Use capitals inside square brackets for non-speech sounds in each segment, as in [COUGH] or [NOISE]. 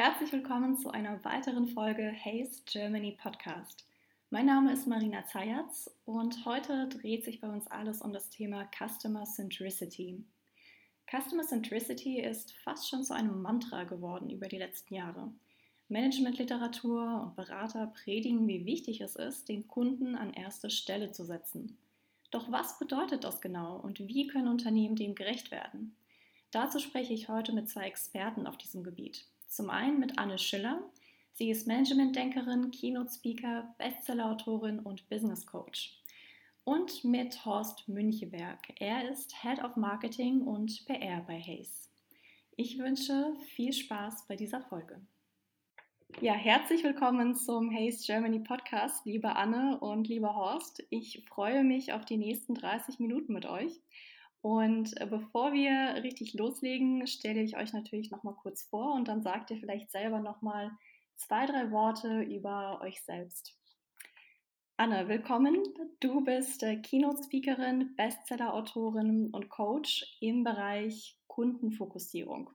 Herzlich willkommen zu einer weiteren Folge Haze Germany Podcast. Mein Name ist Marina Zayatz und heute dreht sich bei uns alles um das Thema Customer Centricity. Customer Centricity ist fast schon zu einem Mantra geworden über die letzten Jahre. Managementliteratur und Berater predigen, wie wichtig es ist, den Kunden an erste Stelle zu setzen. Doch was bedeutet das genau und wie können Unternehmen dem gerecht werden? Dazu spreche ich heute mit zwei Experten auf diesem Gebiet. Zum einen mit Anne Schiller. Sie ist Managementdenkerin, Keynote-Speaker, Bestsellerautorin und Business Coach. Und mit Horst Müncheberg. Er ist Head of Marketing und PR bei Hayes. Ich wünsche viel Spaß bei dieser Folge. Ja, herzlich willkommen zum Hayes Germany Podcast, liebe Anne und lieber Horst. Ich freue mich auf die nächsten 30 Minuten mit euch. Und äh, bevor wir richtig loslegen, stelle ich euch natürlich noch mal kurz vor und dann sagt ihr vielleicht selber noch mal zwei, drei Worte über euch selbst. Anne, willkommen. Du bist äh, Keynote-Speakerin, Bestseller-Autorin und Coach im Bereich Kundenfokussierung.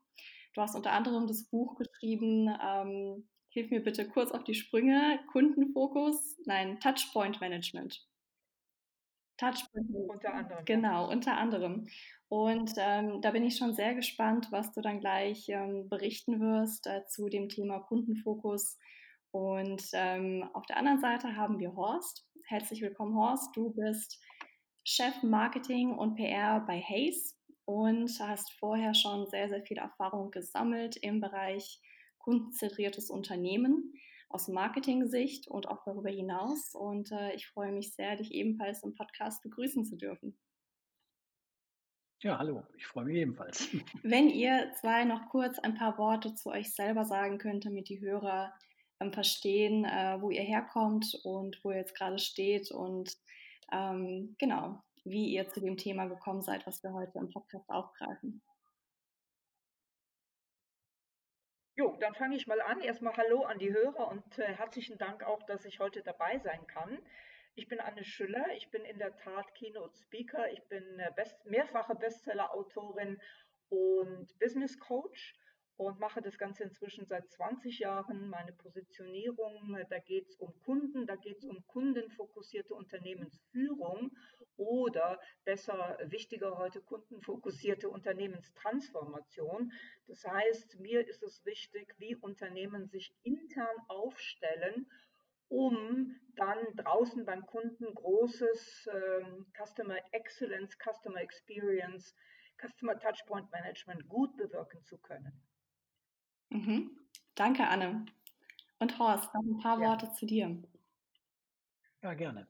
Du hast unter anderem das Buch geschrieben, ähm, hilf mir bitte kurz auf die Sprünge, Kundenfokus, nein, Touchpoint Management. Touchpoint. Unter anderem. Genau, unter anderem. Und ähm, da bin ich schon sehr gespannt, was du dann gleich ähm, berichten wirst äh, zu dem Thema Kundenfokus. Und ähm, auf der anderen Seite haben wir Horst. Herzlich willkommen, Horst. Du bist Chef Marketing und PR bei Hayes und hast vorher schon sehr, sehr viel Erfahrung gesammelt im Bereich kundenzentriertes Unternehmen aus Marketing-Sicht und auch darüber hinaus. Und äh, ich freue mich sehr, dich ebenfalls im Podcast begrüßen zu dürfen. Ja, hallo, ich freue mich ebenfalls. [LAUGHS] Wenn ihr zwei noch kurz ein paar Worte zu euch selber sagen könnt, damit die Hörer ähm, verstehen, äh, wo ihr herkommt und wo ihr jetzt gerade steht und ähm, genau, wie ihr zu dem Thema gekommen seid, was wir heute im Podcast aufgreifen. Jo, dann fange ich mal an. Erstmal Hallo an die Hörer und äh, herzlichen Dank auch, dass ich heute dabei sein kann. Ich bin Anne Schüller, ich bin in der Tat Keynote Speaker, ich bin äh, best mehrfache Bestseller-Autorin und Business Coach und mache das Ganze inzwischen seit 20 Jahren. Meine Positionierung, da geht es um Kunden, da geht es um kundenfokussierte Unternehmensführung oder besser, wichtiger heute, kundenfokussierte Unternehmenstransformation. Das heißt, mir ist es wichtig, wie Unternehmen sich intern aufstellen, um dann draußen beim Kunden großes ähm, Customer Excellence, Customer Experience, Customer Touchpoint Management gut bewirken zu können. Mhm. Danke, Anne. Und Horst, noch ein paar ja. Worte zu dir. Ja, gerne.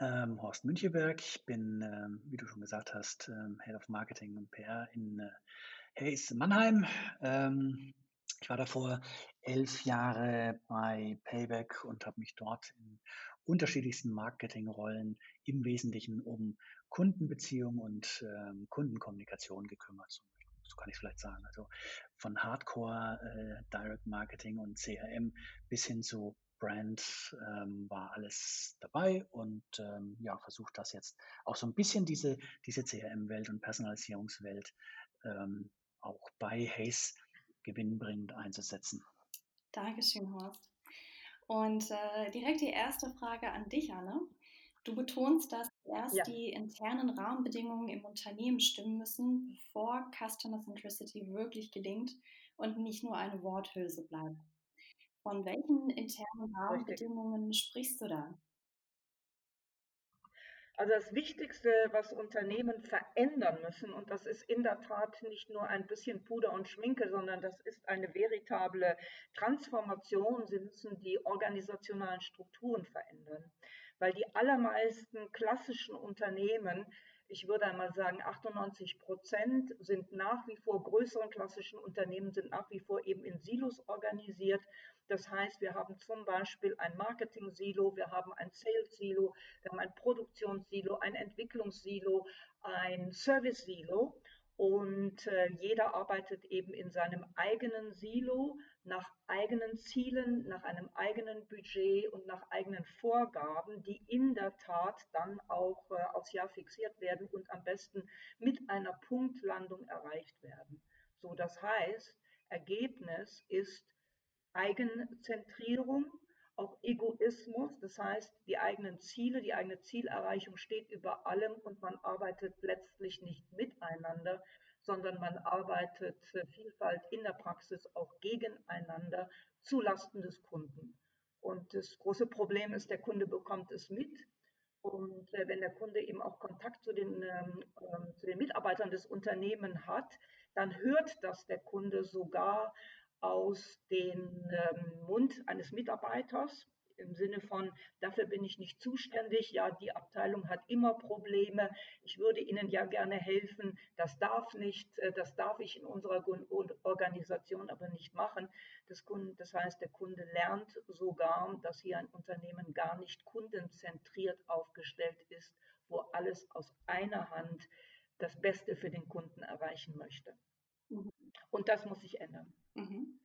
Ähm, Horst Müncheberg, ich bin, ähm, wie du schon gesagt hast, ähm, Head of Marketing und PR in äh, Hayes Mannheim. Ähm, ich war davor elf Jahre bei Payback und habe mich dort in unterschiedlichsten Marketingrollen im Wesentlichen um Kundenbeziehungen und ähm, Kundenkommunikation gekümmert so kann ich vielleicht sagen. Also von Hardcore äh, Direct Marketing und CRM bis hin zu Brand ähm, war alles dabei und ähm, ja, versucht das jetzt auch so ein bisschen diese, diese CRM-Welt und Personalisierungswelt ähm, auch bei Haze gewinnbringend einzusetzen. Dankeschön, Horst. Und äh, direkt die erste Frage an dich, Anne. Du betonst, dass erst ja. die internen Rahmenbedingungen im Unternehmen stimmen müssen, bevor Customer Centricity wirklich gelingt und nicht nur eine Worthülse bleibt. Von welchen internen Rahmenbedingungen Richtig. sprichst du da? Also das Wichtigste, was Unternehmen verändern müssen, und das ist in der Tat nicht nur ein bisschen Puder und Schminke, sondern das ist eine veritable Transformation. Sie müssen die organisationalen Strukturen verändern weil die allermeisten klassischen Unternehmen, ich würde einmal sagen 98 Prozent, sind nach wie vor größeren klassischen Unternehmen, sind nach wie vor eben in Silos organisiert. Das heißt, wir haben zum Beispiel ein Marketing-Silo, wir haben ein Sales-Silo, wir haben ein Produktionssilo, ein Entwicklungssilo, ein Service-Silo. Und äh, jeder arbeitet eben in seinem eigenen Silo, nach eigenen Zielen, nach einem eigenen Budget und nach eigenen Vorgaben, die in der Tat dann auch äh, aufs Jahr fixiert werden und am besten mit einer Punktlandung erreicht werden. So, das heißt, Ergebnis ist Eigenzentrierung, auch Egoismus, das heißt, die eigenen Ziele, die eigene Zielerreichung steht über allem und man arbeitet letztlich nicht miteinander, sondern man arbeitet Vielfalt in der Praxis auch gegeneinander zulasten des Kunden. Und das große Problem ist, der Kunde bekommt es mit. Und äh, wenn der Kunde eben auch Kontakt zu den, ähm, ähm, zu den Mitarbeitern des Unternehmens hat, dann hört das der Kunde sogar aus dem ähm, Mund eines Mitarbeiters im Sinne von, dafür bin ich nicht zuständig, ja, die Abteilung hat immer Probleme, ich würde Ihnen ja gerne helfen, das darf nicht, äh, das darf ich in unserer Organisation aber nicht machen. Das, Kunden, das heißt, der Kunde lernt sogar, dass hier ein Unternehmen gar nicht kundenzentriert aufgestellt ist, wo alles aus einer Hand das Beste für den Kunden erreichen möchte. Mhm. Und das muss sich ändern. Mhm.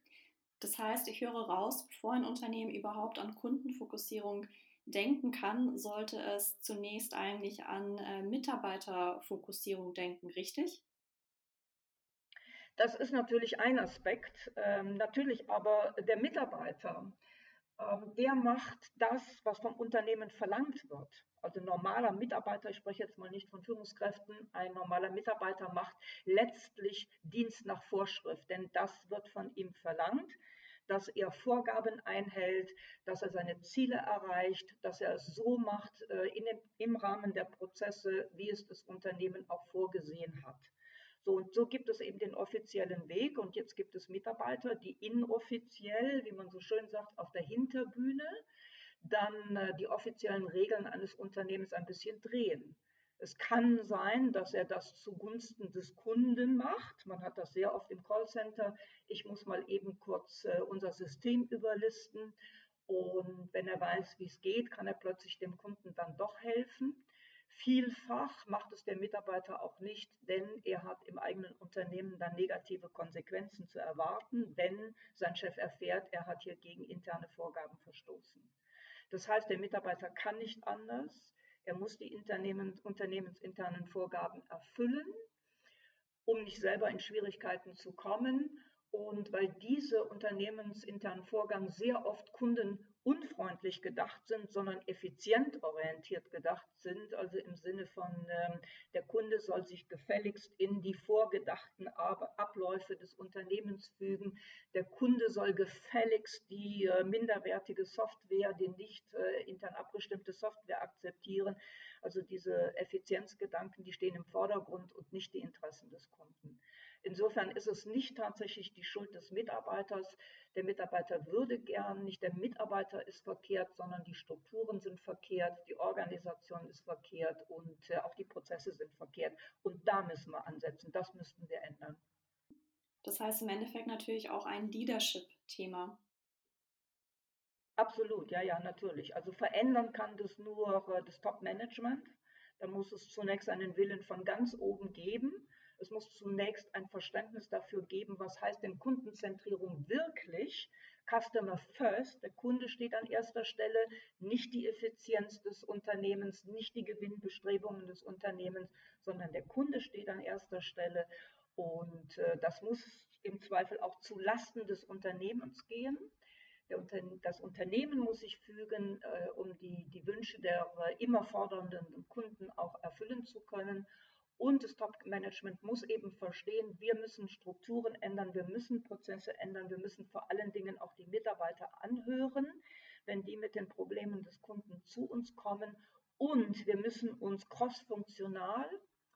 Das heißt, ich höre raus, bevor ein Unternehmen überhaupt an Kundenfokussierung denken kann, sollte es zunächst eigentlich an äh, Mitarbeiterfokussierung denken, richtig? Das ist natürlich ein Aspekt. Ähm, natürlich aber der Mitarbeiter, ähm, der macht das, was vom Unternehmen verlangt wird. Also normaler Mitarbeiter, ich spreche jetzt mal nicht von Führungskräften, ein normaler Mitarbeiter macht letztlich Dienst nach Vorschrift, denn das wird von ihm verlangt dass er Vorgaben einhält, dass er seine Ziele erreicht, dass er es so macht äh, in dem, im Rahmen der Prozesse, wie es das Unternehmen auch vorgesehen hat. So, und so gibt es eben den offiziellen Weg und jetzt gibt es Mitarbeiter, die inoffiziell, wie man so schön sagt, auf der Hinterbühne dann äh, die offiziellen Regeln eines Unternehmens ein bisschen drehen. Es kann sein, dass er das zugunsten des Kunden macht. Man hat das sehr oft im Callcenter. Ich muss mal eben kurz äh, unser System überlisten. Und wenn er weiß, wie es geht, kann er plötzlich dem Kunden dann doch helfen. Vielfach macht es der Mitarbeiter auch nicht, denn er hat im eigenen Unternehmen dann negative Konsequenzen zu erwarten, wenn sein Chef erfährt, er hat hier gegen interne Vorgaben verstoßen. Das heißt, der Mitarbeiter kann nicht anders. Er muss die Unternehmen, unternehmensinternen Vorgaben erfüllen, um nicht selber in Schwierigkeiten zu kommen. Und weil diese unternehmensinternen Vorgaben sehr oft Kunden unfreundlich gedacht sind, sondern effizientorientiert gedacht sind, also im Sinne von ähm, der Kunde soll sich gefälligst in die vorgedachten Abläufe des Unternehmens fügen, der Kunde soll gefälligst die äh, minderwertige Software, die nicht äh, intern abgestimmte Software akzeptieren. Also diese Effizienzgedanken, die stehen im Vordergrund und nicht die Interessen des Kunden. Insofern ist es nicht tatsächlich die Schuld des Mitarbeiters. Der Mitarbeiter würde gern, nicht der Mitarbeiter ist verkehrt, sondern die Strukturen sind verkehrt, die Organisation ist verkehrt und äh, auch die Prozesse sind verkehrt. Und da müssen wir ansetzen, das müssten wir ändern. Das heißt im Endeffekt natürlich auch ein Leadership-Thema. Absolut, ja, ja, natürlich. Also verändern kann das nur äh, das Top-Management. Da muss es zunächst einen Willen von ganz oben geben. Es muss zunächst ein Verständnis dafür geben, was heißt denn Kundenzentrierung wirklich? Customer First, der Kunde steht an erster Stelle, nicht die Effizienz des Unternehmens, nicht die Gewinnbestrebungen des Unternehmens, sondern der Kunde steht an erster Stelle. Und äh, das muss im Zweifel auch zu Lasten des Unternehmens gehen. Das Unternehmen muss sich fügen, äh, um die, die Wünsche der äh, immer fordernden Kunden auch erfüllen zu können. Und das Top-Management muss eben verstehen, wir müssen Strukturen ändern, wir müssen Prozesse ändern, wir müssen vor allen Dingen auch die Mitarbeiter anhören, wenn die mit den Problemen des Kunden zu uns kommen. Und wir müssen uns crossfunktional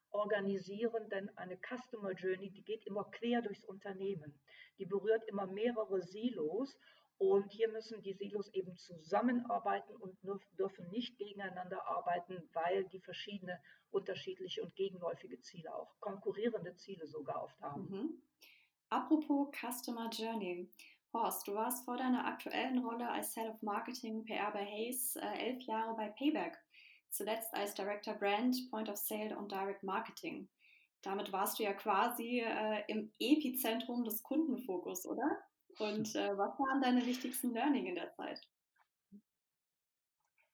organisieren, denn eine Customer Journey, die geht immer quer durchs Unternehmen. Die berührt immer mehrere Silos und hier müssen die Silos eben zusammenarbeiten und dürfen nicht gegeneinander arbeiten, weil die verschiedene unterschiedliche und gegenläufige Ziele, auch konkurrierende Ziele sogar oft haben. Mhm. Apropos Customer Journey. Horst, du warst vor deiner aktuellen Rolle als Head of Marketing PR bei Hayes äh, elf Jahre bei Payback, zuletzt als Director Brand, Point of Sale und Direct Marketing. Damit warst du ja quasi äh, im Epizentrum des Kundenfokus, oder? Und äh, was waren deine wichtigsten Learning in der Zeit?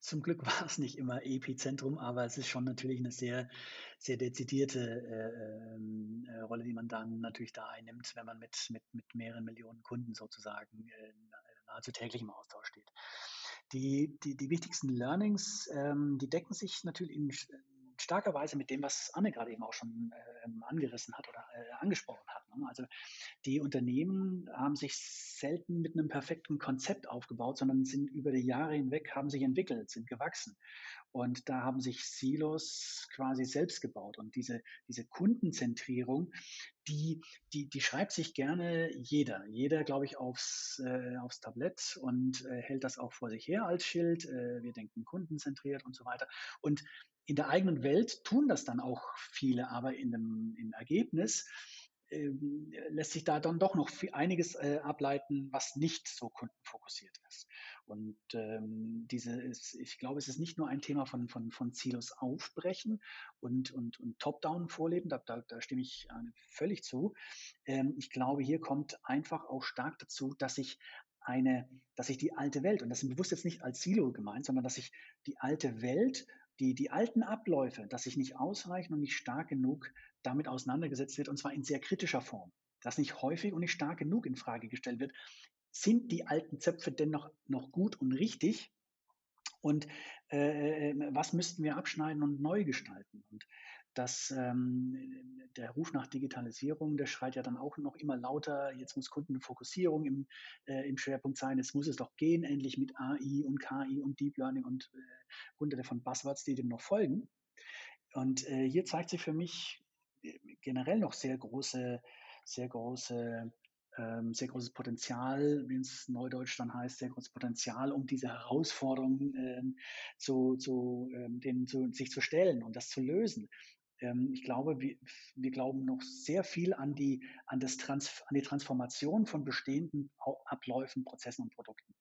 Zum Glück [LAUGHS] war es nicht immer Epizentrum, aber es ist schon natürlich eine sehr, sehr dezidierte äh, ähm, äh, Rolle, die man dann natürlich da einnimmt, wenn man mit, mit, mit mehreren Millionen Kunden sozusagen äh, nahezu täglich im Austausch steht. Die, die, die wichtigsten Learnings, ähm, die decken sich natürlich in starker Weise mit dem, was Anne gerade eben auch schon ähm, angerissen hat oder äh, angesprochen hat. Ne? Also die Unternehmen haben sich selten mit einem perfekten Konzept aufgebaut, sondern sind über die Jahre hinweg, haben sich entwickelt, sind gewachsen. Und da haben sich Silos quasi selbst gebaut. Und diese, diese Kundenzentrierung, die, die, die schreibt sich gerne jeder. Jeder, glaube ich, aufs, äh, aufs Tablett und äh, hält das auch vor sich her als Schild. Äh, wir denken kundenzentriert und so weiter. Und in der eigenen Welt tun das dann auch viele, aber in dem, im Ergebnis ähm, lässt sich da dann doch noch viel, einiges äh, ableiten, was nicht so kundenfokussiert ist. Und ähm, diese ist, ich glaube, es ist nicht nur ein Thema von, von, von Silos aufbrechen und, und, und Top-Down vorleben, da, da, da stimme ich äh, völlig zu. Ähm, ich glaube, hier kommt einfach auch stark dazu, dass sich eine, dass sich die alte Welt, und das ist bewusst jetzt nicht als Silo gemeint, sondern dass sich die alte Welt die, die alten Abläufe, dass sich nicht ausreichend und nicht stark genug damit auseinandergesetzt wird, und zwar in sehr kritischer Form, dass nicht häufig und nicht stark genug in Frage gestellt wird, sind die alten Zöpfe denn noch, noch gut und richtig? Und äh, äh was müssten wir abschneiden und neu gestalten? Und dass ähm, der Ruf nach Digitalisierung, der schreit ja dann auch noch immer lauter, jetzt muss Kundenfokussierung im, äh, im Schwerpunkt sein, jetzt muss es doch gehen, endlich mit AI und KI und Deep Learning und äh, hunderte von Buzzwords, die dem noch folgen. Und äh, hier zeigt sich für mich äh, generell noch sehr große, sehr große ähm, sehr großes Potenzial, wie es Neudeutsch dann heißt, sehr großes Potenzial, um diese Herausforderungen äh, zu, zu, ähm, zu, sich zu stellen und das zu lösen. Ähm, ich glaube, wir, wir glauben noch sehr viel an die, an, das Trans, an die Transformation von bestehenden Abläufen, Prozessen und Produkten.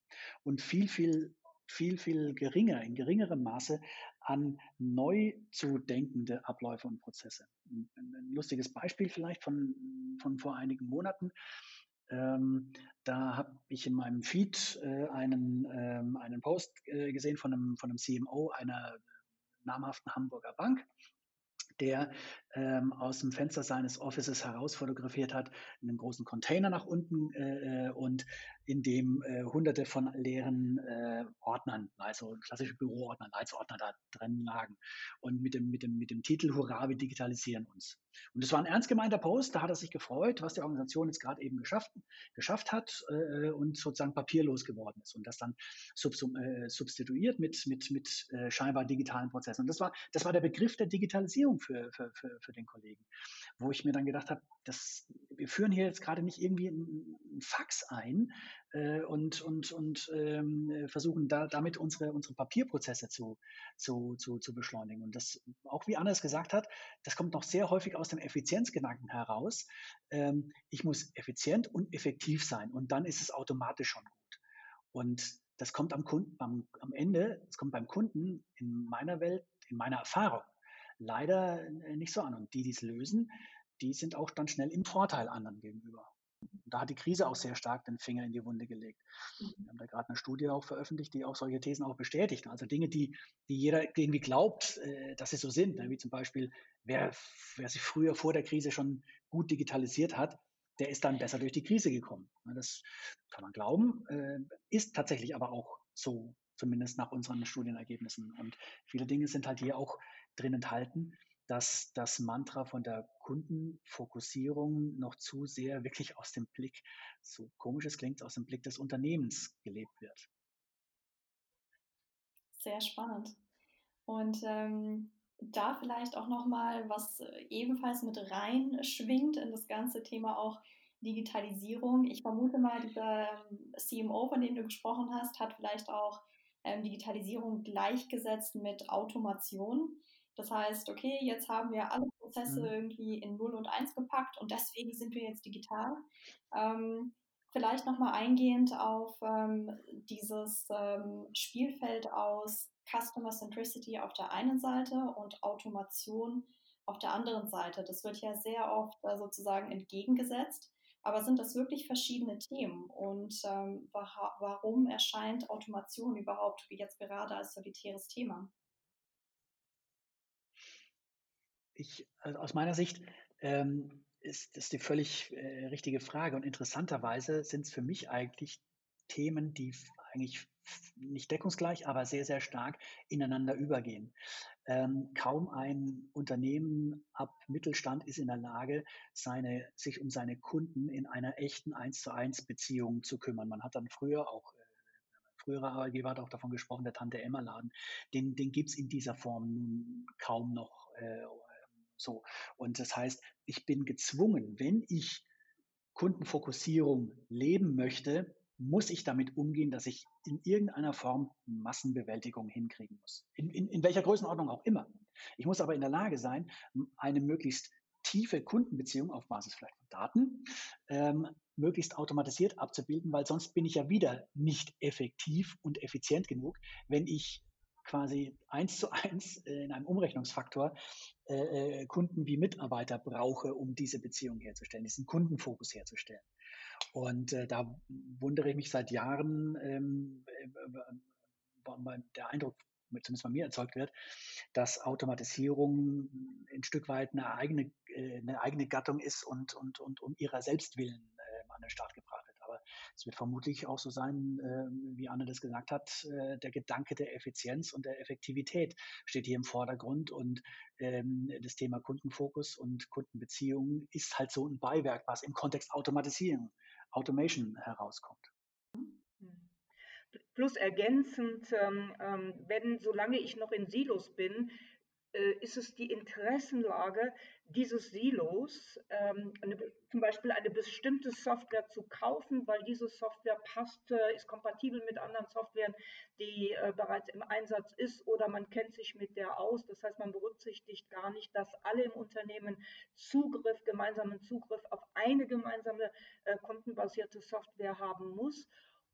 Und viel, viel, viel, viel geringer, in geringerem Maße an neu zu denkende Abläufe und Prozesse. Ein, ein lustiges Beispiel vielleicht von, von vor einigen Monaten. Ähm, da habe ich in meinem Feed äh, einen, ähm, einen Post äh, gesehen von einem, von einem CMO einer namhaften Hamburger Bank, der ähm, aus dem Fenster seines Offices heraus fotografiert hat, einen großen Container nach unten äh, äh, und in dem äh, hunderte von leeren äh, Ordnern, also klassische Büroordner, Leitsordner da drin lagen. Und mit dem, mit dem, mit dem Titel Hurra, wir digitalisieren uns. Und das war ein ernst gemeinter Post, da hat er sich gefreut, was die Organisation jetzt gerade eben geschafft, geschafft hat äh, und sozusagen papierlos geworden ist und das dann sub, äh, substituiert mit, mit, mit äh, scheinbar digitalen Prozessen. Und das war, das war der Begriff der Digitalisierung für, für, für, für den Kollegen, wo ich mir dann gedacht habe, wir führen hier jetzt gerade nicht irgendwie ein Fax ein, äh, und, und, und ähm, versuchen da, damit unsere, unsere Papierprozesse zu, zu, zu, zu beschleunigen. Und das, auch wie Anders gesagt hat, das kommt noch sehr häufig aus dem Effizienzgedanken heraus. Ähm, ich muss effizient und effektiv sein und dann ist es automatisch schon gut. Und das kommt am Kunden, am, am Ende, es kommt beim Kunden in meiner Welt, in meiner Erfahrung leider äh, nicht so an. Und die, die es lösen, die sind auch dann schnell im Vorteil anderen gegenüber. Und da hat die Krise auch sehr stark den Finger in die Wunde gelegt. Mhm. Wir haben da gerade eine Studie auch veröffentlicht, die auch solche Thesen auch bestätigt. Also Dinge, die, die jeder irgendwie glaubt, äh, dass sie so sind, ne? wie zum Beispiel, wer, wer sich früher vor der Krise schon gut digitalisiert hat, der ist dann besser durch die Krise gekommen. Ne? Das kann man glauben, äh, ist tatsächlich aber auch so, zumindest nach unseren Studienergebnissen. Und viele Dinge sind halt hier auch drin enthalten, dass das Mantra von der Kundenfokussierung noch zu sehr wirklich aus dem Blick, so komisch es klingt, aus dem Blick des Unternehmens gelebt wird. Sehr spannend. Und ähm, da vielleicht auch nochmal, was ebenfalls mit rein schwingt in das ganze Thema auch Digitalisierung. Ich vermute mal, dieser ähm, CMO, von dem du gesprochen hast, hat vielleicht auch ähm, Digitalisierung gleichgesetzt mit Automation. Das heißt, okay, jetzt haben wir alle Prozesse mhm. irgendwie in 0 und 1 gepackt und deswegen sind wir jetzt digital. Ähm, vielleicht nochmal eingehend auf ähm, dieses ähm, Spielfeld aus Customer Centricity auf der einen Seite und Automation auf der anderen Seite. Das wird ja sehr oft äh, sozusagen entgegengesetzt. Aber sind das wirklich verschiedene Themen? Und ähm, wa warum erscheint Automation überhaupt jetzt gerade als solitäres Thema? Ich, also aus meiner Sicht ähm, ist das die völlig äh, richtige Frage. Und interessanterweise sind es für mich eigentlich Themen, die eigentlich nicht deckungsgleich, aber sehr, sehr stark ineinander übergehen. Ähm, kaum ein Unternehmen ab Mittelstand ist in der Lage, seine, sich um seine Kunden in einer echten 1 zu 1 Beziehung zu kümmern. Man hat dann früher auch äh, früherer Arbeitgeber hat auch davon gesprochen, der Tante Emma Laden, den, den gibt es in dieser Form nun kaum noch äh, so. Und das heißt, ich bin gezwungen, wenn ich Kundenfokussierung leben möchte, muss ich damit umgehen, dass ich in irgendeiner Form Massenbewältigung hinkriegen muss. In, in, in welcher Größenordnung auch immer. Ich muss aber in der Lage sein, eine möglichst tiefe Kundenbeziehung auf Basis vielleicht von Daten ähm, möglichst automatisiert abzubilden, weil sonst bin ich ja wieder nicht effektiv und effizient genug, wenn ich quasi eins zu eins äh, in einem Umrechnungsfaktor äh, äh, Kunden wie Mitarbeiter brauche, um diese Beziehung herzustellen, diesen Kundenfokus herzustellen. Und da wundere ich mich seit Jahren, ähm, äh, der Eindruck, zumindest bei mir erzeugt wird, dass Automatisierung ein Stück weit eine eigene, eine eigene Gattung ist und, und, und um ihrer Selbstwillen äh, an den Start gebracht es wird vermutlich auch so sein, äh, wie Anne das gesagt hat, äh, der Gedanke der Effizienz und der Effektivität steht hier im Vordergrund und ähm, das Thema Kundenfokus und Kundenbeziehungen ist halt so ein Beiwerk, was im Kontext Automatisierung Automation herauskommt. Plus ergänzend, ähm, ähm, wenn solange ich noch in Silos bin, äh, ist es die Interessenlage dieses Silos, ähm, eine, zum Beispiel eine bestimmte Software zu kaufen, weil diese Software passt, äh, ist kompatibel mit anderen Softwaren, die äh, bereits im Einsatz ist oder man kennt sich mit der aus. Das heißt, man berücksichtigt gar nicht, dass alle im Unternehmen Zugriff, gemeinsamen Zugriff auf eine gemeinsame äh, kundenbasierte Software haben muss.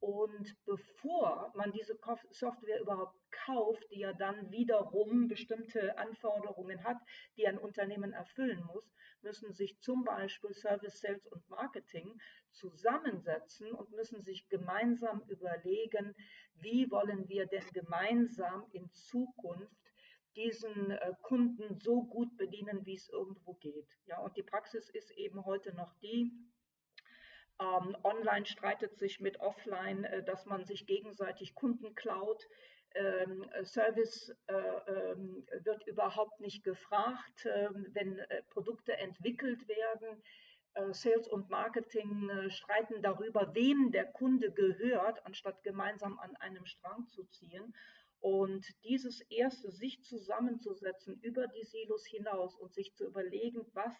Und bevor man diese Software überhaupt kauft, die ja dann wiederum bestimmte Anforderungen hat, die ein Unternehmen erfüllen muss, müssen sich zum Beispiel Service, Sales und Marketing zusammensetzen und müssen sich gemeinsam überlegen, wie wollen wir denn gemeinsam in Zukunft diesen äh, Kunden so gut bedienen, wie es irgendwo geht. Ja, und die Praxis ist eben heute noch die, ähm, online streitet sich mit Offline, äh, dass man sich gegenseitig Kunden klaut. Ähm, Service äh, ähm, wird überhaupt nicht gefragt, ähm, wenn äh, Produkte entwickelt werden. Äh, Sales und Marketing äh, streiten darüber, wem der Kunde gehört, anstatt gemeinsam an einem Strang zu ziehen. Und dieses erste, sich zusammenzusetzen über die Silos hinaus und sich zu überlegen, was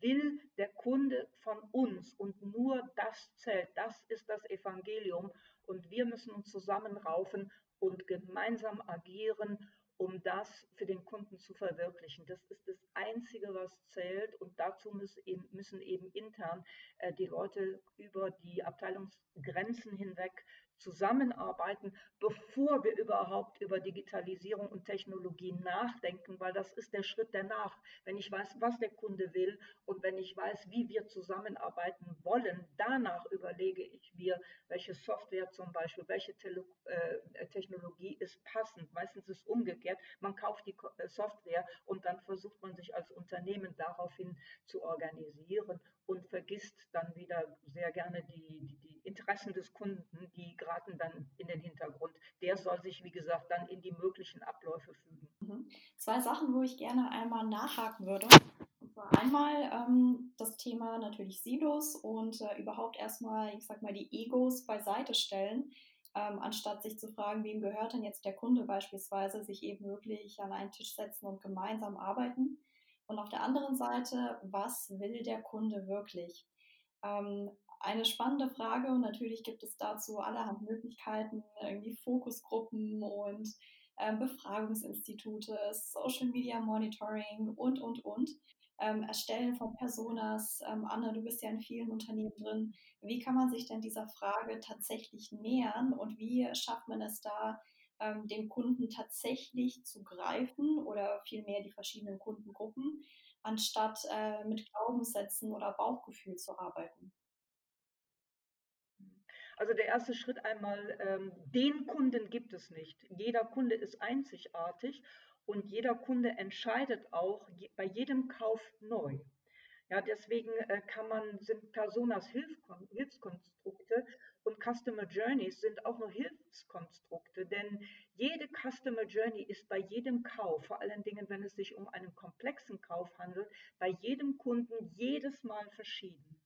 will der Kunde von uns und nur das zählt. Das ist das Evangelium und wir müssen uns zusammenraufen und gemeinsam agieren, um das für den Kunden zu verwirklichen. Das ist das Einzige, was zählt und dazu müssen eben, intern äh, die Leute über die Abteilungsgrenzen hinweg zusammenarbeiten, bevor wir überhaupt über Digitalisierung und Technologie nachdenken, weil das ist der Schritt danach. Wenn ich weiß, was der Kunde will und wenn ich weiß, wie wir zusammenarbeiten wollen, danach überlege ich mir, welche Software zum Beispiel, welche Tele äh, Technologie ist passend. Meistens ist es umgekehrt. Man kauft die äh, Software und dann versucht man sich als Unternehmen daraufhin zu organisieren und vergisst dann wieder sehr gerne die, die, die Interessen des Kunden, die geraten dann in den Hintergrund. Der soll sich, wie gesagt, dann in die möglichen Abläufe fügen. Mhm. Zwei Sachen, wo ich gerne einmal nachhaken würde. Und zwar einmal ähm, das Thema natürlich Silos und äh, überhaupt erstmal, ich sag mal, die Egos beiseite stellen. Ähm, anstatt sich zu fragen, wem gehört denn jetzt der Kunde beispielsweise, sich eben wirklich an einen Tisch setzen und gemeinsam arbeiten. Und auf der anderen Seite, was will der Kunde wirklich? Ähm, eine spannende Frage und natürlich gibt es dazu allerhand Möglichkeiten, irgendwie Fokusgruppen und ähm, Befragungsinstitute, Social Media Monitoring und, und, und. Ähm, Erstellen von Personas. Ähm, Anne, du bist ja in vielen Unternehmen drin. Wie kann man sich denn dieser Frage tatsächlich nähern und wie schafft man es da, ähm, den Kunden tatsächlich zu greifen oder vielmehr die verschiedenen Kundengruppen, anstatt äh, mit Glaubenssätzen oder Bauchgefühl zu arbeiten? Also der erste Schritt einmal, ähm, den Kunden gibt es nicht. Jeder Kunde ist einzigartig und jeder Kunde entscheidet auch bei jedem Kauf neu. Ja, deswegen äh, kann man, sind Personas Hilfkon Hilfskonstrukte und Customer Journeys sind auch nur Hilfskonstrukte, denn jede Customer Journey ist bei jedem Kauf, vor allen Dingen, wenn es sich um einen komplexen Kauf handelt, bei jedem Kunden jedes Mal verschieden.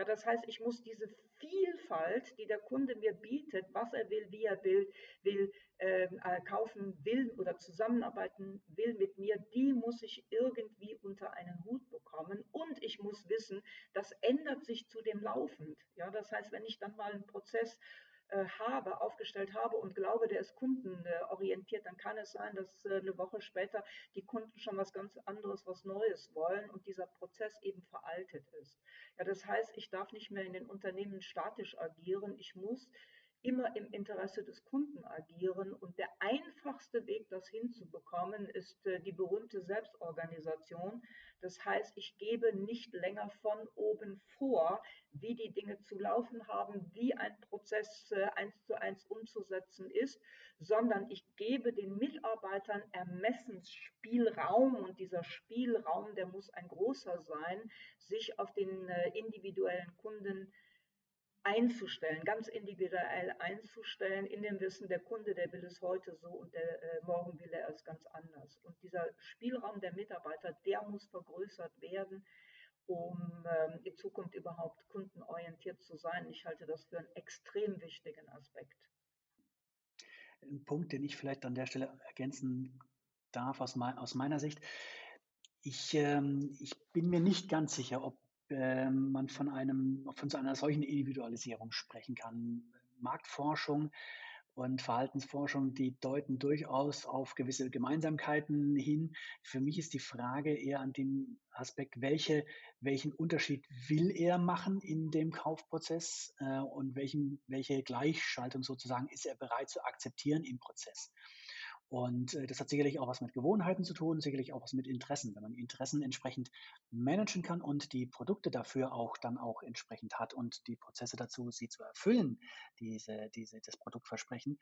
Ja, das heißt, ich muss diese Vielfalt, die der Kunde mir bietet, was er will, wie er will, will ähm, äh, kaufen will oder zusammenarbeiten will mit mir, die muss ich irgendwie unter einen Hut bekommen. Und ich muss wissen, das ändert sich zu dem laufend. Ja, das heißt, wenn ich dann mal einen Prozess habe, aufgestellt habe und glaube, der ist kundenorientiert, dann kann es sein, dass äh, eine Woche später die Kunden schon was ganz anderes, was Neues wollen und dieser Prozess eben veraltet ist. Ja, das heißt, ich darf nicht mehr in den Unternehmen statisch agieren. Ich muss immer im Interesse des Kunden agieren. Und der einfachste Weg, das hinzubekommen, ist äh, die berühmte Selbstorganisation. Das heißt, ich gebe nicht länger von oben vor, wie die Dinge zu laufen haben, wie ein Prozess äh, eins zu eins umzusetzen ist, sondern ich gebe den Mitarbeitern Ermessensspielraum und dieser Spielraum, der muss ein großer sein, sich auf den äh, individuellen Kunden einzustellen, ganz individuell einzustellen, in dem Wissen, der Kunde, der will es heute so und der, äh, morgen will er es ganz anders. Und dieser Spielraum der Mitarbeiter, der muss vergrößert werden, um ähm, in Zukunft überhaupt kundenorientiert zu sein. Ich halte das für einen extrem wichtigen Aspekt. Ein Punkt, den ich vielleicht an der Stelle ergänzen darf aus, mein, aus meiner Sicht. Ich, ähm, ich bin mir nicht ganz sicher, ob ähm, man von einem, von so einer solchen Individualisierung sprechen kann. Marktforschung und Verhaltensforschung, die deuten durchaus auf gewisse Gemeinsamkeiten hin. Für mich ist die Frage eher an dem Aspekt, welche, welchen Unterschied will er machen in dem Kaufprozess äh, und welchen, welche Gleichschaltung sozusagen ist er bereit zu akzeptieren im Prozess. Und äh, das hat sicherlich auch was mit Gewohnheiten zu tun, sicherlich auch was mit Interessen. Wenn man Interessen entsprechend managen kann und die Produkte dafür auch dann auch entsprechend hat und die Prozesse dazu, sie zu erfüllen, diese, diese, das Produktversprechen,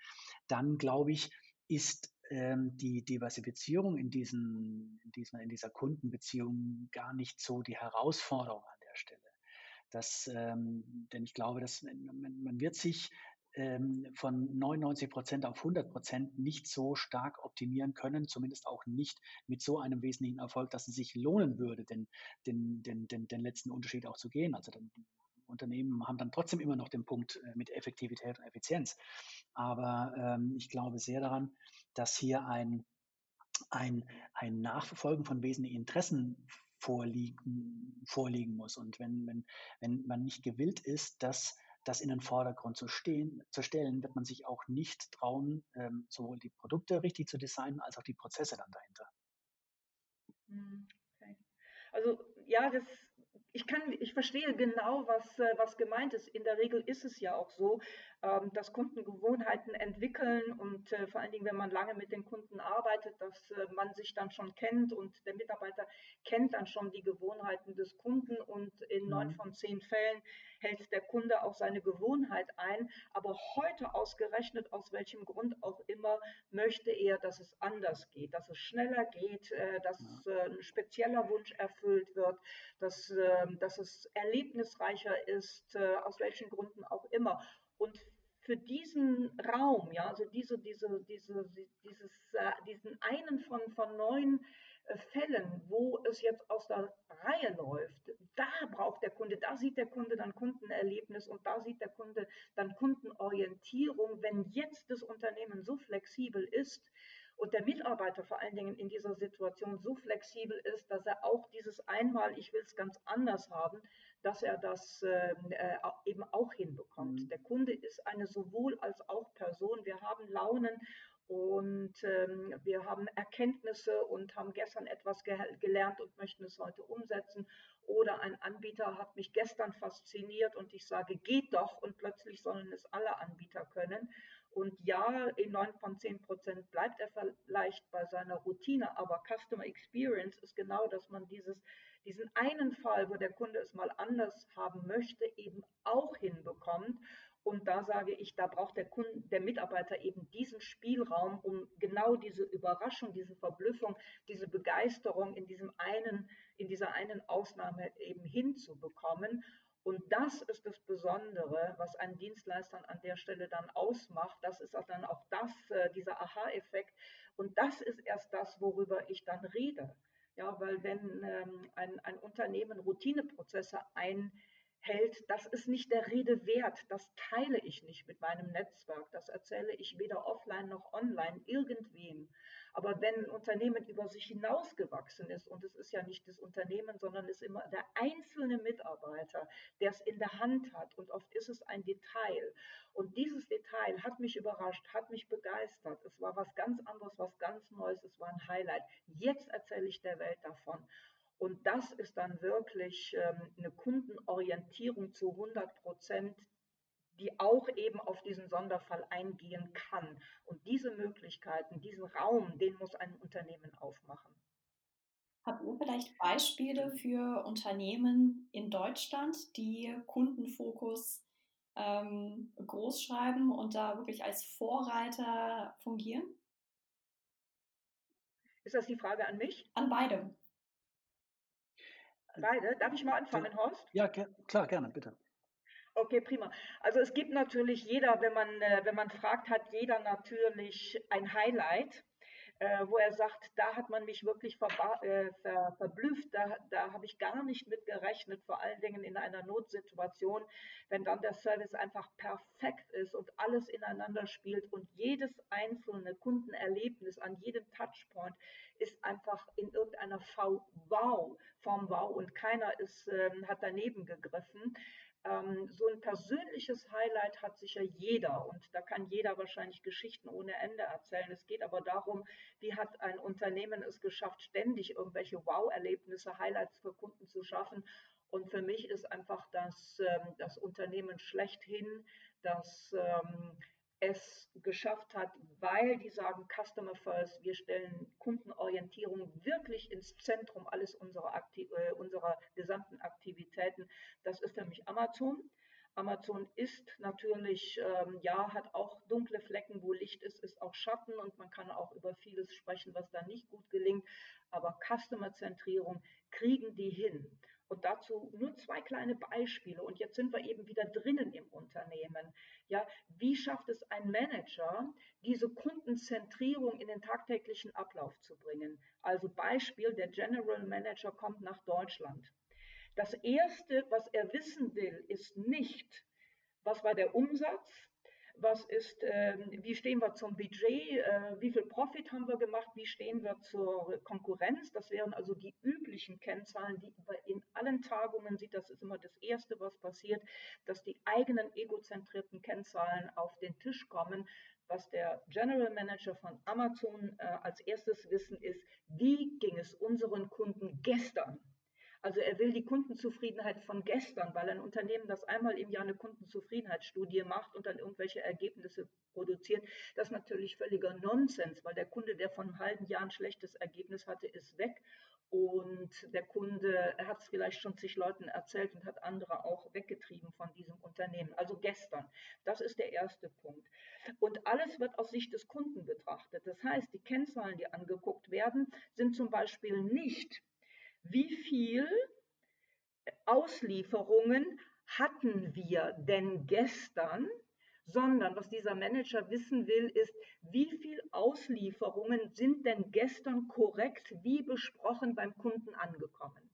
dann glaube ich, ist ähm, die Diversifizierung in, diesen, in, diesen, in dieser Kundenbeziehung gar nicht so die Herausforderung an der Stelle. Das, ähm, denn ich glaube, dass man, man wird sich ähm, von 99 Prozent auf 100 Prozent nicht so stark optimieren können, zumindest auch nicht mit so einem wesentlichen Erfolg, dass es sich lohnen würde, den, den, den, den, den letzten Unterschied auch zu gehen. Also dann, Unternehmen haben dann trotzdem immer noch den Punkt äh, mit Effektivität und Effizienz. Aber ähm, ich glaube sehr daran, dass hier ein, ein, ein Nachverfolgen von wesentlichen Interessen vorliegen, vorliegen muss. Und wenn, wenn, wenn man nicht gewillt ist, dass das in den Vordergrund zu, stehen, zu stellen, wird man sich auch nicht trauen, ähm, sowohl die Produkte richtig zu designen, als auch die Prozesse dann dahinter. Hm, okay. Also ja, das, ich, kann, ich verstehe genau, was, äh, was gemeint ist. In der Regel ist es ja auch so, ähm, dass Kunden Gewohnheiten entwickeln und äh, vor allen Dingen, wenn man lange mit den Kunden arbeitet, dass äh, man sich dann schon kennt und der Mitarbeiter kennt dann schon die Gewohnheiten des Kunden und in neun mhm. von zehn Fällen hält der Kunde auch seine Gewohnheit ein. Aber heute ausgerechnet, aus welchem Grund auch immer, möchte er, dass es anders geht, dass es schneller geht, äh, dass ein spezieller Wunsch erfüllt wird, dass, ähm, dass es erlebnisreicher ist, aus welchen Gründen auch immer. Und für diesen Raum, ja, also diese, diese, diese, dieses, äh, diesen einen von, von neun äh, Fällen, wo es jetzt aus der Reihe läuft, da braucht der Kunde, da sieht der Kunde dann Kundenerlebnis und da sieht der Kunde dann Kundenorientierung. Wenn jetzt das Unternehmen so flexibel ist, und der Mitarbeiter vor allen Dingen in dieser Situation so flexibel ist, dass er auch dieses einmal, ich will es ganz anders haben, dass er das ähm, äh, eben auch hinbekommt. Mhm. Der Kunde ist eine sowohl als auch Person. Wir haben Launen und ähm, wir haben Erkenntnisse und haben gestern etwas ge gelernt und möchten es heute umsetzen. Oder ein Anbieter hat mich gestern fasziniert und ich sage, geht doch und plötzlich sollen es alle Anbieter können. Und ja, in 9 von 10 Prozent bleibt er vielleicht bei seiner Routine, aber Customer Experience ist genau, dass man dieses, diesen einen Fall, wo der Kunde es mal anders haben möchte, eben auch hinbekommt. Und da sage ich, da braucht der Kunde, der Mitarbeiter eben diesen Spielraum, um genau diese Überraschung, diese Verblüffung, diese Begeisterung in diesem einen, in dieser einen Ausnahme eben hinzubekommen. Und das ist das Besondere, was einen Dienstleistern an der Stelle dann ausmacht. Das ist auch dann auch das, äh, dieser Aha-Effekt. Und das ist erst das, worüber ich dann rede. Ja, weil wenn ähm, ein, ein Unternehmen Routineprozesse ein hält, das ist nicht der Rede wert. Das teile ich nicht mit meinem Netzwerk. Das erzähle ich weder offline noch online irgendwem. Aber wenn ein Unternehmen über sich hinausgewachsen ist, und es ist ja nicht das Unternehmen, sondern es ist immer der einzelne Mitarbeiter, der es in der Hand hat, und oft ist es ein Detail. Und dieses Detail hat mich überrascht, hat mich begeistert. Es war was ganz anderes, was ganz Neues, es war ein Highlight. Jetzt erzähle ich der Welt davon. Und das ist dann wirklich ähm, eine Kundenorientierung zu 100 Prozent, die auch eben auf diesen Sonderfall eingehen kann. Und diese Möglichkeiten, diesen Raum, den muss ein Unternehmen aufmachen. Habt ihr vielleicht Beispiele für Unternehmen in Deutschland, die Kundenfokus ähm, groß schreiben und da wirklich als Vorreiter fungieren? Ist das die Frage an mich? An beide. Beide? Darf ich mal anfangen, Horst? Ja, klar, gerne, bitte. Okay, prima. Also es gibt natürlich jeder, wenn man, äh, wenn man fragt, hat jeder natürlich ein Highlight, äh, wo er sagt, da hat man mich wirklich äh, ver verblüfft, da, da habe ich gar nicht mit gerechnet, vor allen Dingen in einer Notsituation, wenn dann der Service einfach perfekt ist und alles ineinander spielt und jedes einzelne Kundenerlebnis an jedem Touchpoint ist einfach in irgendeiner V wow, Form wow und keiner ist, ähm, hat daneben gegriffen. Ähm, so ein persönliches Highlight hat sicher jeder und da kann jeder wahrscheinlich Geschichten ohne Ende erzählen. Es geht aber darum, wie hat ein Unternehmen es geschafft, ständig irgendwelche Wow-Erlebnisse, Highlights für Kunden zu schaffen. Und für mich ist einfach das, ähm, das Unternehmen schlechthin, das ähm, es geschafft hat, weil die sagen Customer First, wir stellen Kundenorientierung wirklich ins Zentrum alles unserer, Aktiv äh, unserer gesamten Aktivitäten. Das ist mich Amazon. Amazon ist natürlich, ähm, ja, hat auch dunkle Flecken, wo Licht ist, ist auch Schatten und man kann auch über vieles sprechen, was da nicht gut gelingt. Aber Customer-Zentrierung kriegen die hin. Und dazu nur zwei kleine Beispiele. Und jetzt sind wir eben wieder drinnen im Unternehmen. Ja, wie schafft es ein Manager, diese Kundenzentrierung in den tagtäglichen Ablauf zu bringen? Also Beispiel, der General Manager kommt nach Deutschland. Das erste, was er wissen will, ist nicht, was war der Umsatz, was ist, äh, wie stehen wir zum Budget, äh, wie viel Profit haben wir gemacht, wie stehen wir zur Konkurrenz. Das wären also die üblichen Kennzahlen, die in allen Tagungen sieht, das ist immer das Erste, was passiert, dass die eigenen egozentrierten Kennzahlen auf den Tisch kommen. Was der General Manager von Amazon äh, als erstes wissen ist, wie ging es unseren Kunden gestern? Also er will die Kundenzufriedenheit von gestern, weil ein Unternehmen, das einmal im Jahr eine Kundenzufriedenheitsstudie macht und dann irgendwelche Ergebnisse produziert, das ist natürlich völliger Nonsens, weil der Kunde, der von einem halben Jahr ein schlechtes Ergebnis hatte, ist weg. Und der Kunde hat es vielleicht schon zig Leuten erzählt und hat andere auch weggetrieben von diesem Unternehmen. Also gestern. Das ist der erste Punkt. Und alles wird aus Sicht des Kunden betrachtet. Das heißt, die Kennzahlen, die angeguckt werden, sind zum Beispiel nicht wie viel Auslieferungen hatten wir denn gestern, sondern was dieser Manager wissen will, ist, wie viel Auslieferungen sind denn gestern korrekt wie besprochen beim Kunden angekommen.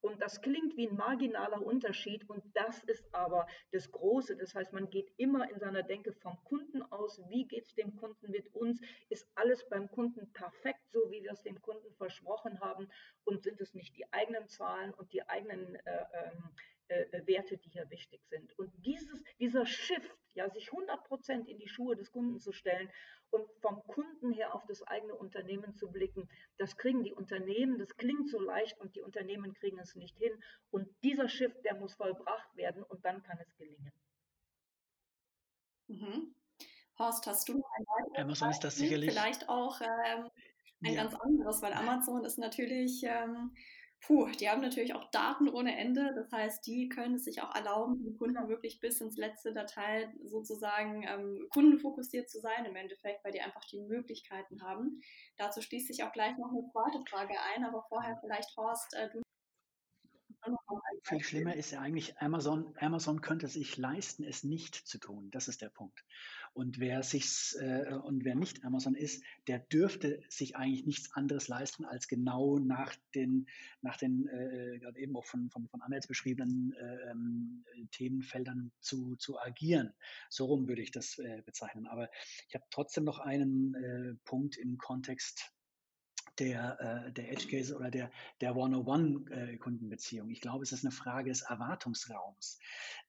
Und das klingt wie ein marginaler Unterschied und das ist aber das Große. Das heißt, man geht immer in seiner Denke vom Kunden aus. Wie geht es dem Kunden mit uns? Ist alles beim Kunden perfekt, so wie wir es dem Kunden versprochen haben? Und sind es nicht die eigenen Zahlen und die eigenen äh, ähm, äh, äh, Werte, die hier wichtig sind. Und dieses, dieser Shift, ja, sich 100 Prozent in die Schuhe des Kunden zu stellen und vom Kunden her auf das eigene Unternehmen zu blicken, das kriegen die Unternehmen, das klingt so leicht und die Unternehmen kriegen es nicht hin. Und dieser Shift, der muss vollbracht werden und dann kann es gelingen. Mhm. Horst, hast du ein weiteres Amazon ist das sicherlich vielleicht auch ähm, ein ja. ganz anderes, weil Amazon ist natürlich ähm, Puh, die haben natürlich auch Daten ohne Ende. Das heißt, die können es sich auch erlauben, die Kunden wirklich bis ins letzte Datei sozusagen ähm, kundenfokussiert zu sein im Endeffekt, weil die einfach die Möglichkeiten haben. Dazu schließt sich auch gleich noch eine zweite Frage ein, aber vorher vielleicht, Horst, äh, du viel schlimmer ist ja eigentlich, Amazon, Amazon könnte sich leisten, es nicht zu tun. Das ist der Punkt. Und wer sich's, äh, und wer nicht Amazon ist, der dürfte sich eigentlich nichts anderes leisten, als genau nach den, nach den äh, gerade eben auch von, von, von Anna jetzt beschriebenen äh, Themenfeldern zu, zu agieren. So rum würde ich das äh, bezeichnen. Aber ich habe trotzdem noch einen äh, Punkt im Kontext der, äh, der Edge Case oder der, der One-on-One-Kundenbeziehung. Ich glaube, es ist eine Frage des Erwartungsraums.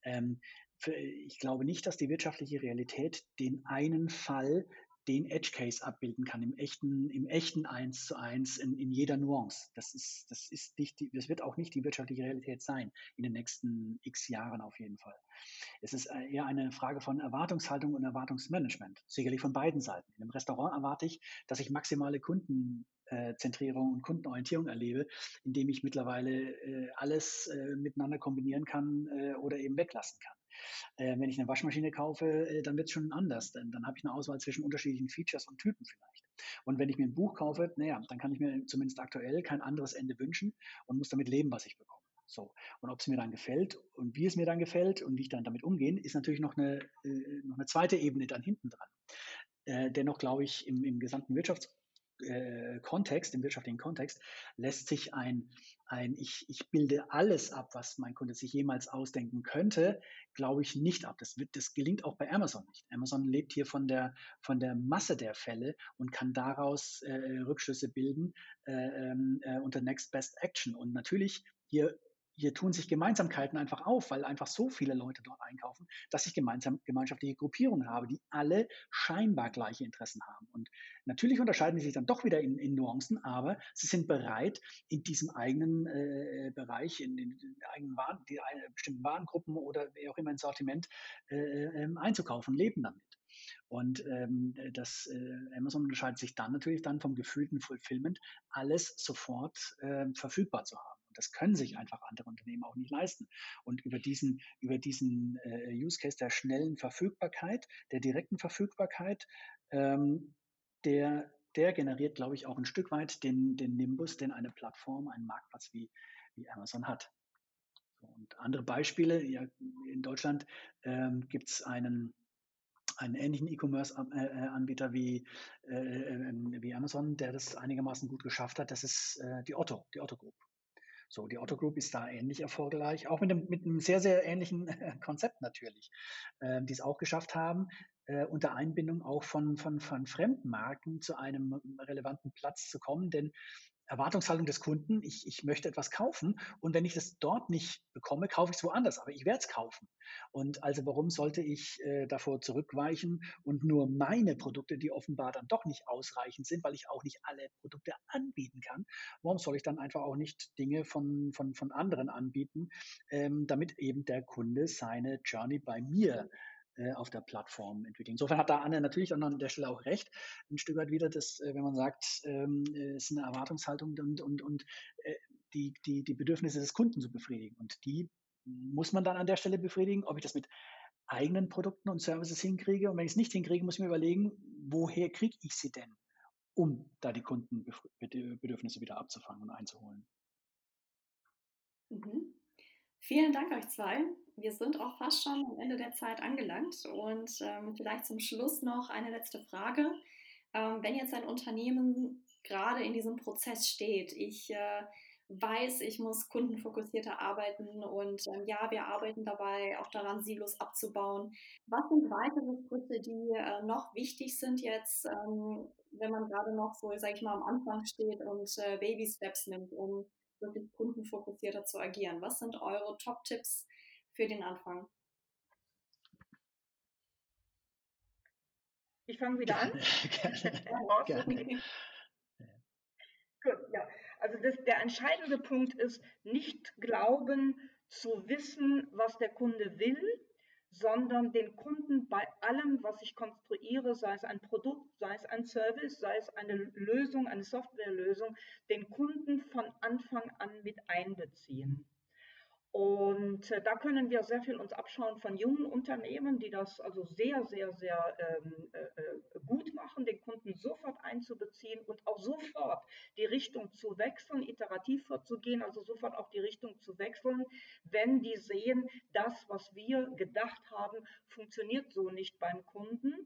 Ähm, für, ich glaube nicht, dass die wirtschaftliche Realität den einen Fall den Edge Case abbilden kann, im echten, im echten Eins zu eins, in, in jeder Nuance. Das ist, das ist nicht die, das wird auch nicht die wirtschaftliche Realität sein in den nächsten x Jahren auf jeden Fall. Es ist äh, eher eine Frage von Erwartungshaltung und Erwartungsmanagement. Sicherlich von beiden Seiten. In einem Restaurant erwarte ich, dass ich maximale Kundenzentrierung und Kundenorientierung erlebe, indem ich mittlerweile äh, alles äh, miteinander kombinieren kann oder eben weglassen kann. Äh, wenn ich eine Waschmaschine kaufe, äh, dann wird es schon anders. Denn dann habe ich eine Auswahl zwischen unterschiedlichen Features und Typen vielleicht. Und wenn ich mir ein Buch kaufe, naja, dann kann ich mir zumindest aktuell kein anderes Ende wünschen und muss damit leben, was ich bekomme. So. Und ob es mir dann gefällt und wie es mir dann gefällt und wie ich dann damit umgehe, ist natürlich noch eine, äh, noch eine zweite Ebene dann hinten dran. Äh, dennoch glaube ich, im, im gesamten Wirtschafts- äh, im wirtschaftlichen Kontext, lässt sich ein, ein ich, ich bilde alles ab, was mein Kunde sich jemals ausdenken könnte, glaube ich nicht ab. Das, wird, das gelingt auch bei Amazon nicht. Amazon lebt hier von der, von der Masse der Fälle und kann daraus äh, Rückschlüsse bilden äh, ähm, äh, unter Next Best Action. Und natürlich hier hier tun sich Gemeinsamkeiten einfach auf, weil einfach so viele Leute dort einkaufen, dass ich gemeinsam gemeinschaftliche Gruppierungen habe, die alle scheinbar gleiche Interessen haben. Und natürlich unterscheiden sie sich dann doch wieder in, in Nuancen, aber sie sind bereit, in diesem eigenen äh, Bereich, in den eigenen Waren, die eine, bestimmten Warengruppen oder wie auch immer ein Sortiment äh, ähm, einzukaufen, leben damit. Und ähm, das äh, Amazon unterscheidet sich dann natürlich dann vom gefühlten Fulfillment, alles sofort äh, verfügbar zu haben. Das können sich einfach andere Unternehmen auch nicht leisten. Und über diesen, über diesen äh, Use Case der schnellen Verfügbarkeit, der direkten Verfügbarkeit, ähm, der, der generiert, glaube ich, auch ein Stück weit den, den Nimbus, den eine Plattform, ein Marktplatz wie, wie Amazon hat. Und andere Beispiele, ja, in Deutschland ähm, gibt es einen, einen ähnlichen E-Commerce-Anbieter äh, wie, äh, äh, wie Amazon, der das einigermaßen gut geschafft hat. Das ist äh, die Otto, die Otto Group. So, die Otto Group ist da ähnlich erfolgreich, auch mit einem, mit einem sehr, sehr ähnlichen [LAUGHS] Konzept natürlich, äh, die es auch geschafft haben, äh, unter Einbindung auch von, von, von Fremdmarken zu einem relevanten Platz zu kommen. Denn Erwartungshaltung des Kunden, ich, ich möchte etwas kaufen und wenn ich das dort nicht bekomme, kaufe ich es woanders, aber ich werde es kaufen. Und also warum sollte ich äh, davor zurückweichen und nur meine Produkte, die offenbar dann doch nicht ausreichend sind, weil ich auch nicht alle Produkte anbieten kann, warum soll ich dann einfach auch nicht Dinge von, von, von anderen anbieten, ähm, damit eben der Kunde seine Journey bei mir äh, auf der Plattform entwickeln. Insofern hat da Anne natürlich an der Stelle auch recht, ein Stück weit wieder, dass, äh, wenn man sagt, ähm, äh, es ist eine Erwartungshaltung und, und, und die, die, die Bedürfnisse des Kunden zu befriedigen. Und die muss man dann an der Stelle befriedigen, ob ich das mit eigenen Produkten und Services hinkriege. Und wenn ich es nicht hinkriege, muss ich mir überlegen, woher kriege ich sie denn, um da die Kundenbedürfnisse wieder abzufangen und einzuholen. Mhm. Vielen Dank euch zwei. Wir sind auch fast schon am Ende der Zeit angelangt und ähm, vielleicht zum Schluss noch eine letzte Frage. Ähm, wenn jetzt ein Unternehmen gerade in diesem Prozess steht, ich äh, weiß, ich muss kundenfokussierter arbeiten und ähm, ja, wir arbeiten dabei auch daran, Silos abzubauen. Was sind weitere Schritte, die äh, noch wichtig sind jetzt, ähm, wenn man gerade noch so, sage ich mal, am Anfang steht und äh, Baby Steps nimmt, um wirklich kundenfokussierter zu agieren? Was sind eure Top-Tipps für den Anfang? Ich fange wieder an. gerne, [LAUGHS] gerne. Gut, ja. Also das, der entscheidende Punkt ist, nicht glauben zu wissen, was der Kunde will, sondern den Kunden bei allem, was ich konstruiere, sei es ein Produkt, sei es ein Service, sei es eine Lösung, eine Softwarelösung, den Kunden von Anfang an mit einbeziehen. Und äh, da können wir sehr viel uns abschauen von jungen Unternehmen, die das also sehr, sehr, sehr ähm, äh, äh, gut machen, den Kunden sofort einzubeziehen und auch sofort die Richtung zu wechseln, iterativ vorzugehen, also sofort auch die Richtung zu wechseln, wenn die sehen, das, was wir gedacht haben, funktioniert so nicht beim Kunden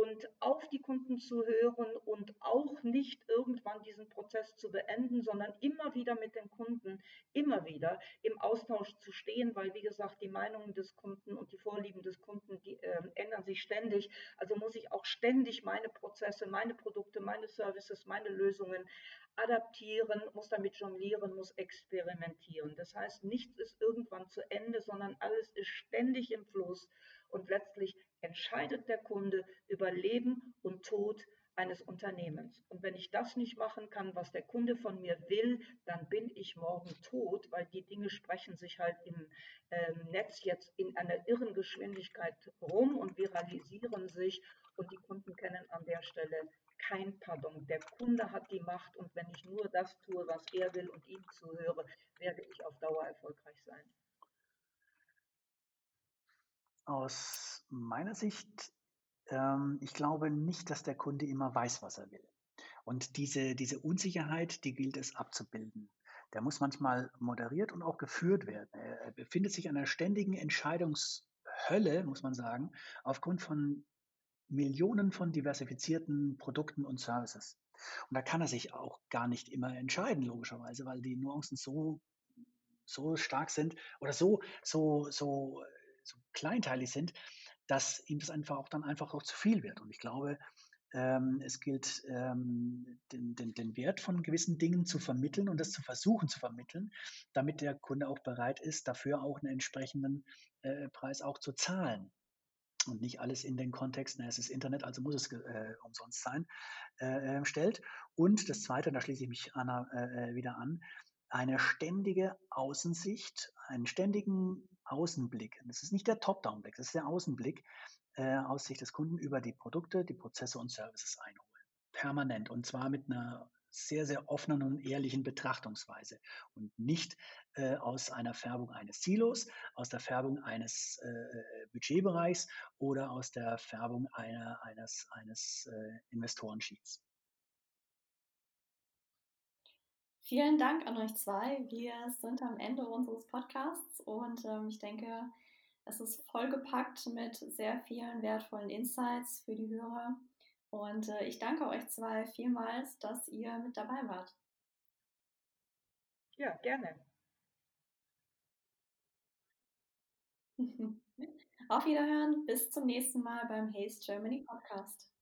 und auf die Kunden zu hören und auch nicht irgendwann diesen Prozess zu beenden, sondern immer wieder mit den Kunden, immer wieder im Austausch zu stehen, weil wie gesagt, die Meinungen des Kunden und die Vorlieben des Kunden, die äh, ändern sich ständig. Also muss ich auch ständig meine Prozesse, meine Produkte, meine Services, meine Lösungen adaptieren, muss damit jonglieren, muss experimentieren. Das heißt, nichts ist irgendwann zu Ende, sondern alles ist ständig im Fluss und letztlich entscheidet der Kunde über Leben und Tod eines Unternehmens. Und wenn ich das nicht machen kann, was der Kunde von mir will, dann bin ich morgen tot, weil die Dinge sprechen sich halt im ähm, Netz jetzt in einer irren Geschwindigkeit rum und viralisieren sich und die Kunden kennen an der Stelle kein Pardon. Der Kunde hat die Macht und wenn ich nur das tue, was er will und ihm zuhöre, werde ich auf Dauer erfolgreich sein. Aus meiner Sicht, ähm, ich glaube nicht, dass der Kunde immer weiß, was er will. Und diese, diese Unsicherheit, die gilt es abzubilden. Der muss manchmal moderiert und auch geführt werden. Er befindet sich in einer ständigen Entscheidungshölle, muss man sagen, aufgrund von Millionen von diversifizierten Produkten und Services. Und da kann er sich auch gar nicht immer entscheiden, logischerweise, weil die Nuancen so, so stark sind oder so, so, so so kleinteilig sind, dass ihm das einfach auch dann einfach auch zu viel wird. Und ich glaube, ähm, es gilt, ähm, den, den, den Wert von gewissen Dingen zu vermitteln und das zu versuchen zu vermitteln, damit der Kunde auch bereit ist, dafür auch einen entsprechenden äh, Preis auch zu zahlen. Und nicht alles in den Kontext, na, es ist Internet, also muss es äh, umsonst sein, äh, äh stellt. Und das Zweite, und da schließe ich mich Anna äh, äh, wieder an, eine ständige Außensicht, einen ständigen Außenblick. Das ist nicht der Top-Down-Blick, das ist der Außenblick äh, aus Sicht des Kunden über die Produkte, die Prozesse und Services einholen. Permanent. Und zwar mit einer sehr, sehr offenen und ehrlichen Betrachtungsweise und nicht äh, aus einer Färbung eines Silos, aus der Färbung eines äh, Budgetbereichs oder aus der Färbung einer, eines, eines äh, Investorensheets. Vielen Dank an euch zwei. Wir sind am Ende unseres Podcasts und ähm, ich denke, es ist vollgepackt mit sehr vielen wertvollen Insights für die Hörer. Und äh, ich danke euch zwei vielmals, dass ihr mit dabei wart. Ja, gerne. [LAUGHS] Auf Wiederhören, bis zum nächsten Mal beim Haste Germany Podcast.